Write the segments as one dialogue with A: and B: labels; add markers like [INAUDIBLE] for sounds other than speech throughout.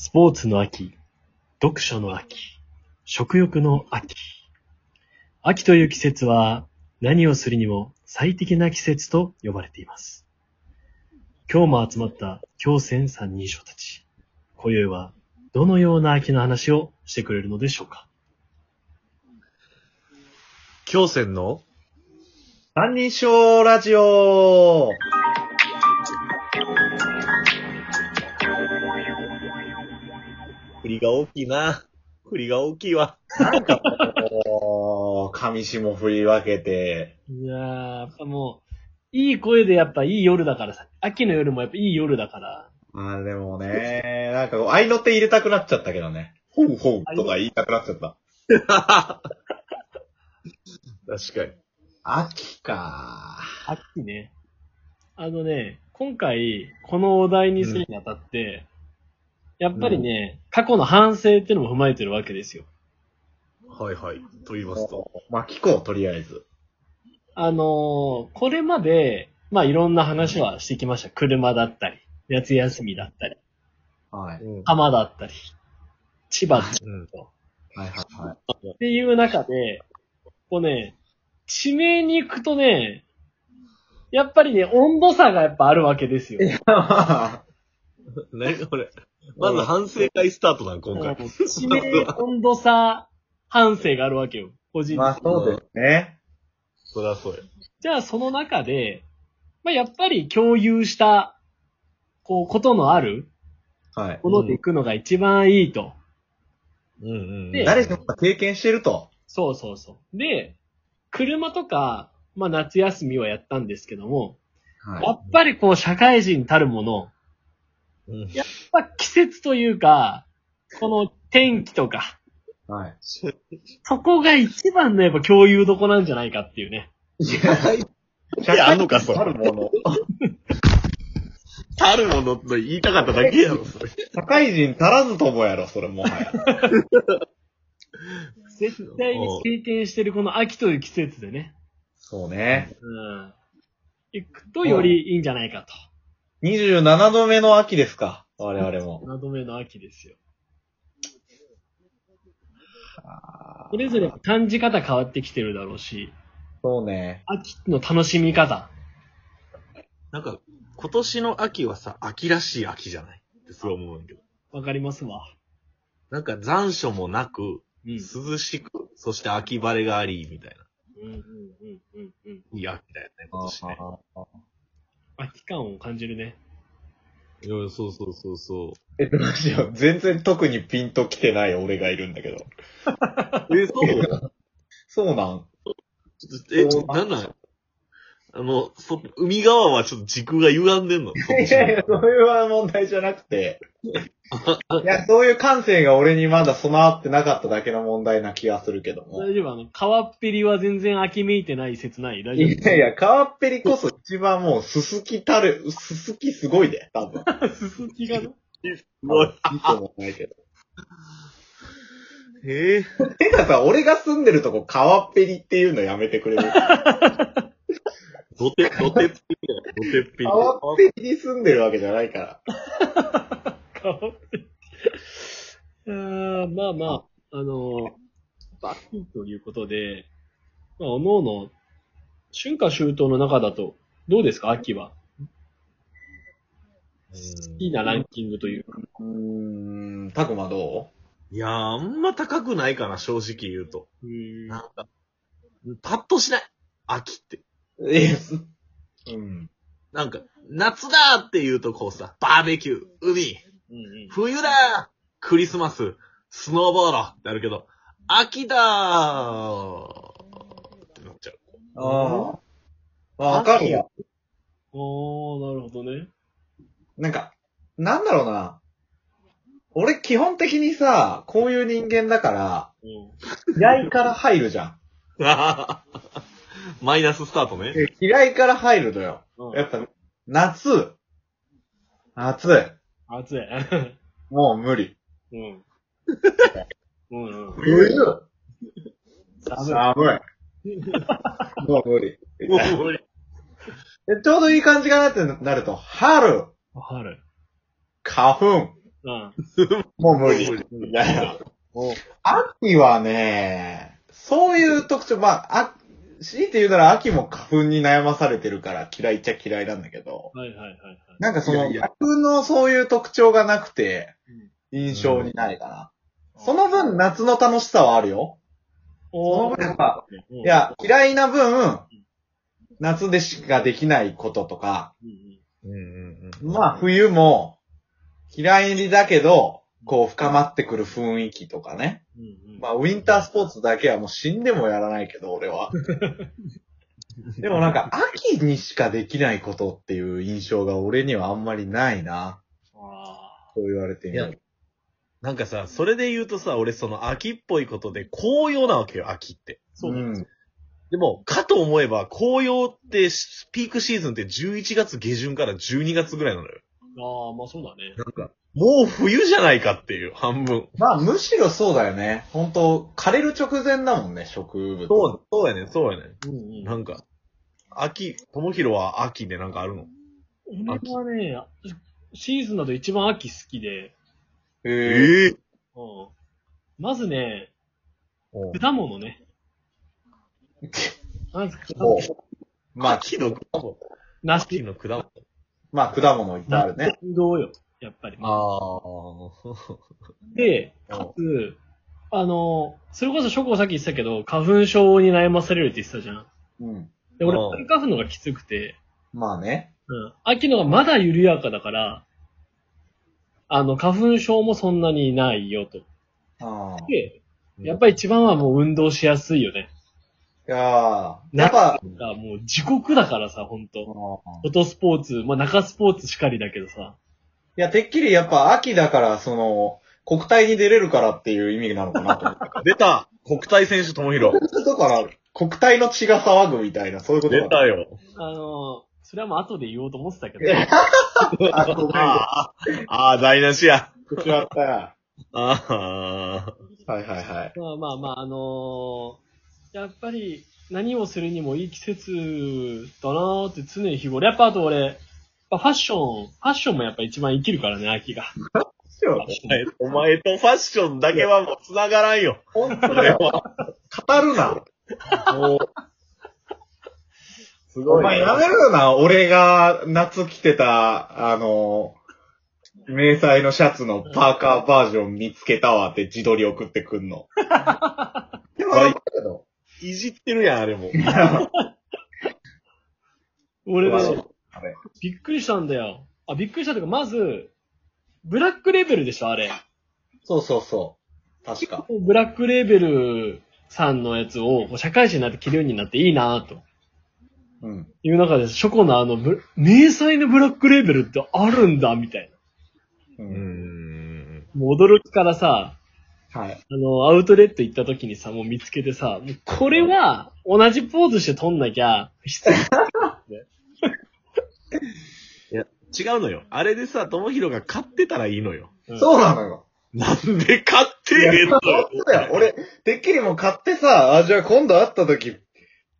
A: スポーツの秋、読書の秋、食欲の秋。秋という季節は何をするにも最適な季節と呼ばれています。今日も集まった京戦三人称たち。今宵はどのような秋の話をしてくれるのでしょうか
B: 京戦の
C: 三人称ラジオ
B: 振りが大きいな。振りが大きいわ。
C: なんかもう、上下振り分けて、
A: いやー、やっぱもう、いい声でやっぱいい夜だからさ。秋の夜もやっぱいい夜だから。
C: まあでもね、なんかこう、合いの手入れたくなっちゃったけどね。ほうほうとか言いたくなっちゃった。
B: 確かに。
C: 秋か
A: 秋ね。あのね、今回、このお題にするにあたって、やっぱりね、過去の反省っていうのも踏まえてるわけですよ。
B: はいはい。と言いますと。
C: まあ聞こう、とりあえず。
A: あのーこれまで、まあいろんな話はしてきました。車だったり、夏休みだったり、
C: はい。
B: うん。
A: 浜だったり、千葉
B: うん。
A: と。
C: はいはいはい。
A: っていう中で、こうね、地名に行くとね、やっぱりね、温度差がやっぱあるわけですよ。[LAUGHS]
B: 何これ。[LAUGHS] まず反省会スタートなん、今回。
A: 地名温度差反省があるわけよ。個人的に
C: まあそうですね。
B: そりゃそうや。
A: じゃあその中で、まあ、やっぱり共有した、こう、ことのある
C: はい。
A: もので行くのが一番いいと。
B: うんうん
A: で
C: 誰しもが経験してると。
A: そうそうそう。で、車とか、まあ夏休みはやったんですけども、や
C: は
A: っぱりこう社会人たるもの、
B: うん。
A: やっぱ季節というか、この天気とか、
C: い。はい。
A: そこが一番のやっぱ共有どこなんじゃないかっていうね。
C: いや、
B: いやあんのかそれ
C: あるもの。[LAUGHS]
B: たるものと言いたかっただけやろ、それ。
C: 社会人足らずともやろ、それもはや。[LAUGHS]
A: 絶対に経験してるこの秋という季節でね、
C: そうね。
A: うん。行くとよりいいんじゃないかと。
C: 27度目の秋ですか？我々も。
A: 7度目の秋ですよ。
C: あ
A: それぞれ感じ方変わってきてるだろうし、
C: そうね。
A: 秋の楽しみ方。
B: なんか、今年の秋はさ、秋らしい秋じゃない？ってすごい思うんだけど。
A: わかりますわ。
B: なんか残暑もなく、
A: うん。
B: 涼しく、そして秋晴れがあり、みたい
A: うんうんうんうんうん。
B: な。いい秋だよね、今年ね。
A: 秋感を感じるね。
B: いや、そうそうそうそう。
C: え、どうしよう。全然特にピンと来てない俺がいるんだけど。[LAUGHS]
B: え、そう
C: そうなん
B: え、なんなん？あの、そ、海側はちょっと軸が歪んでんの。[LAUGHS]
C: いやいや、そういう問題じゃなくて。[LAUGHS] いや、そういう感性が俺にまだ備わってなかっただけの問題な気がするけども。
A: 大丈夫？あの、川っぺりは全然秋めいてない説ない大丈
C: いやいや、川っぺりこそ一番もう、すすきたる、すすきすごいで、多分。
A: 夫 [LAUGHS] すすきがね？
B: すごい。
C: いいともないけど。
B: ええ
C: てかさ、俺が住んでるとこ川っぺりっていうのやめてくれる？
B: ドテ、ドテッピリだよドテッピリ。
C: 川っぺりに住んでるわけじゃないから。[LAUGHS]
A: 川っぺり。あーまあまあ、あの、秋ということで、まあ、おのおの、春夏秋冬の中だと、どうですか秋は？好きなランキングというか。
C: うーん、たくまど
B: いやー、あんま高くないかな、正直言うと。
A: うん
B: なんか、パッとしない。秋って。
C: うえ、すうん。
B: なんか、夏だーって言うとこうさ、バーベキュー、海、
A: うん
B: 冬だークリスマス、スノーボードってあるけど、秋だーってなっちゃう。
C: ああ。わかるよ。
A: おー、なるほどね。
C: なんか、なんだろうな。俺基本的にさ、こういう人間だから、
A: うん。[LAUGHS]
C: 嫌いから入るじゃん。[LAUGHS] [LAUGHS]
B: マイナススタートね。
C: で嫌いから入るのよ。
A: うん
C: やっぱ、夏、暑い。
A: 暑い。[LAUGHS]
C: もう無理。
A: うん。[LAUGHS] うんうん。
C: 冬、
A: 寒
C: 寒い。もう無理。
B: もう無理
C: でちょうどいい感じかなってなると、春、
A: い。春。
C: 花粉、
A: うん。
C: もう無理。いやいや。秋はね、そういう特徴、まあ、あ、強いて言うなら秋も花粉に悩まされてるから嫌いっちゃ嫌いなんだけど、
A: はいはいはいはい。
C: なんかその、花粉のそういう特徴がなくて、印象にないかな。その分、夏の楽しさはあるよ。その分やっぱ、
A: い
C: い、や、嫌いな分、夏でしかできないこととか、
A: うんうん
B: うんうんうん。
C: まあ冬も嫌いだけど、こう深まってくる雰囲気とかね。
A: うんうん
C: まあウィンタースポーツだけはもう死んでもやらないけど、俺は。[LAUGHS] でもなんか秋にしかできないことっていう印象が俺にはあんまりないな。
A: あ
C: そう言われてみる。
B: なんかさ、それで言うとさ、俺その秋っぽいことで紅葉なわけよ、秋って。
A: そうだよ。
C: ん。
B: でも、かと思えば、紅葉って、ピークシーズンって11月下旬から12月ぐらいなのよ。
A: ああ、まあそうだね。
B: なんか、もう冬じゃないかっていう、半分。
C: まあむしろそうだよね。本当枯れる直前だもんね、植物。
B: そう、そうやねんそうやね
A: うんうん
B: ん。なんか、秋、ともひろは秋でなんかあるの？
A: 俺はね、シーズンだと一番秋好きで、
C: へえ。
B: ええ
A: うん。まずね、
B: ー。
A: 果物ね。[LAUGHS] まず果
C: お
A: 物。
C: まあ、
B: 秋の果物。
A: 梨
B: 秋。の果物。
C: まあ果物いっぱいあるね。
A: ぶどうよ。やっぱり。
B: ああ。
A: で、かつ、あの、それこそショコさっき言ってたけど、花粉症に悩まされるって言ってたじゃん。
C: うん。
A: で、俺、
B: うん
A: 春花粉のがきつくて、
C: まあね。
A: うん。秋のがまだ緩やかだから、あの、花粉症もそんなにないよと。
C: ああ。
A: で、やっぱり一番はもう運動しやすいよね。
C: いやーやっぱ、
A: がもう地獄だからさ、ほんと。
C: い
A: フォトスポーツ、まあ中スポーツしかりだけどさ。
C: や、てっきりやっぱ秋だから、その、国体に出れるからっていう意味なのかなと思った。[LAUGHS]
B: 出た国体選手ともひろ。
C: だから、国体の血が騒ぐみたいな、そういうこと
B: 出たよ。
A: あの、それはもう後で言おうと思ってたけど。[LAUGHS]
C: あ、ごめん。
B: ああ、台無しや。
C: 口割ったや。
B: ああ。
C: はいはいはい。
A: まあまあまあ、あのーやっぱり何をするにもいい季節だなーって常に日頃。やっぱあと俺、ファッション、ファッションもやっぱ一番生きるからね、秋が。
B: お前とファッションだけはもう繋がらんよ。
C: 本当だよ。語るな。
B: もう。す
C: お
B: ごい。
C: 前やめろよな、俺が夏着てた、あの、迷彩のシャツのパーカーバージョン見つけたわって自撮り送ってくんの。でも、だけど。
B: いじってるやん、あれも。
A: 俺ね、
C: あれ
A: びっくりしたんだよ。あ、びっくりしたというか、まず、ブラックレーベルでしょ、あれ。
C: そうそうそう。確か。
A: ブラックレーベルさんのやつをこう社会人になって着るようになっていいなと
C: うん。
A: いう中で、ショコのあのブ、迷彩のブラックレーベルってあるんだ、みたいな。
C: う。
B: うんん。
A: もう驚きからさ、
C: はい。
A: あの、アウトレット行った時にさ、もう見つけてさ、もうこれは同じポーズして撮んなきゃ、[LAUGHS] 必
B: 違うのよ。あれでさ、ともひろが買ってたらいいのよ。
A: 要。
C: そうなのよ。
B: なんで買ってんのよ。
C: そうだよ。俺、てっきりもう買ってさ、あ、じゃあ今度会った時、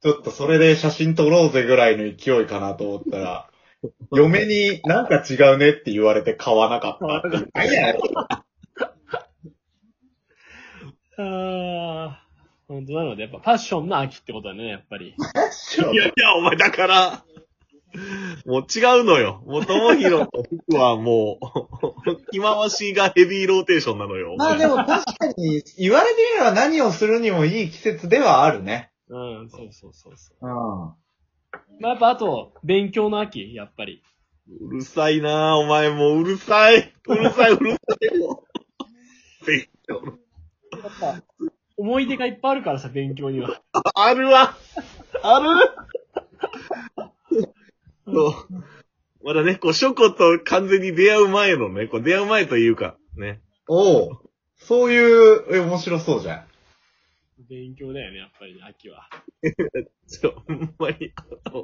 C: ちょっとそれで写真撮ろうぜぐらいの勢いかなと思ったら、[LAUGHS] 嫁になんか違うねって言われて買わなかった
A: あー本当なので、やっぱファッションの秋ってことだね、やっぱり。
B: いやいや、お前だから、もう違うのよ。もうともひろと服はもう、着回しがヘビーローテーションなのよ。
C: まあでも確かに、言われてみれば何をするにもいい季節ではあるね。
A: うん、そうそうそうそう。
C: うん。
A: まあ、やっぱあと、勉強の秋、やっぱり。
B: うるさいなお前もううるさい。うるさい、うるさいよ。勉強
A: やっぱ、思い出がいっぱいあるからさ、勉強には。
B: あるわ。ある？そう。まだね、こう、ショコと完全に出会う前のね、こう出会う前というか、ね。
C: おう。そういう、え、面白そうじゃん。
A: 勉強だよね、やっぱりね、秋は。[LAUGHS]
B: ちょ、ほんまに。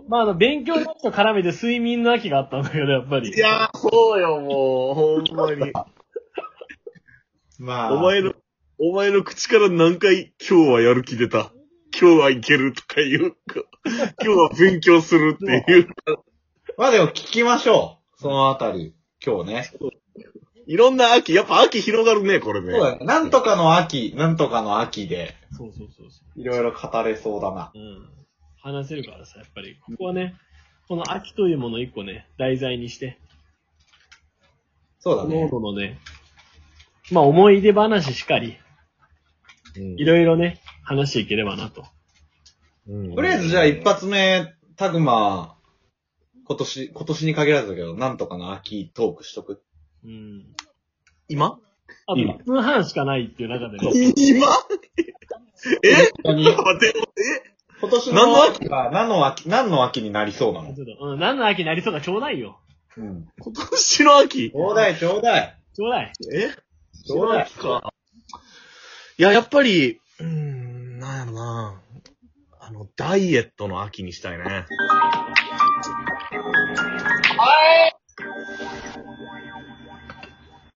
A: まあ、あの、勉強の秋と絡めて睡眠の秋があったんだけど、やっぱり。
B: いやー、そうよ、もう、ほんまに。[LAUGHS]
C: まあ。
B: お前の、お前の口から何回、今日はやる気出た？今日はいけるとか言うか。今日は勉強するっていうか。[LAUGHS]
C: まあでも聞きましょう。そのあたり。今日ね。
B: いろんな秋、やっぱ秋広がるね、これね。
C: そうだね。なんとかの秋、なんとかの秋で、
A: そうそうそうそ
C: いろいろ語れそうだな。
A: う。うん。話せるからさ、やっぱり、ここはね、この秋というものを一個ね、題材にして、
C: そうだ
A: この
C: ね。
A: のね、まあ思い出話しかり、
B: うん
A: いろいろね、話していければなと。
B: うん
C: とりあえずじゃあ一発目、タグマ、今年、今年に限らずだけど、なんとかの秋トークしとく。
A: うん。
B: 今？
A: あと1分半しかないっていう中でね、[LAUGHS]
B: 今？え？
C: 本当に
B: ちょっと待って、
C: 今年
B: 何の？
C: の秋が何の秋、何の秋になりそうなの？
A: ちょっと、うん、何の秋になりそうかちょうだいよ。
C: うん。
B: 今年の秋？
C: ちょうだい、ちょうだい。
A: ちょうだい。
B: え？
C: ちょうだい。
B: か。いや、やっぱり、うーん、なんやろな。あの、ダイエットの秋にしたいね。
C: はい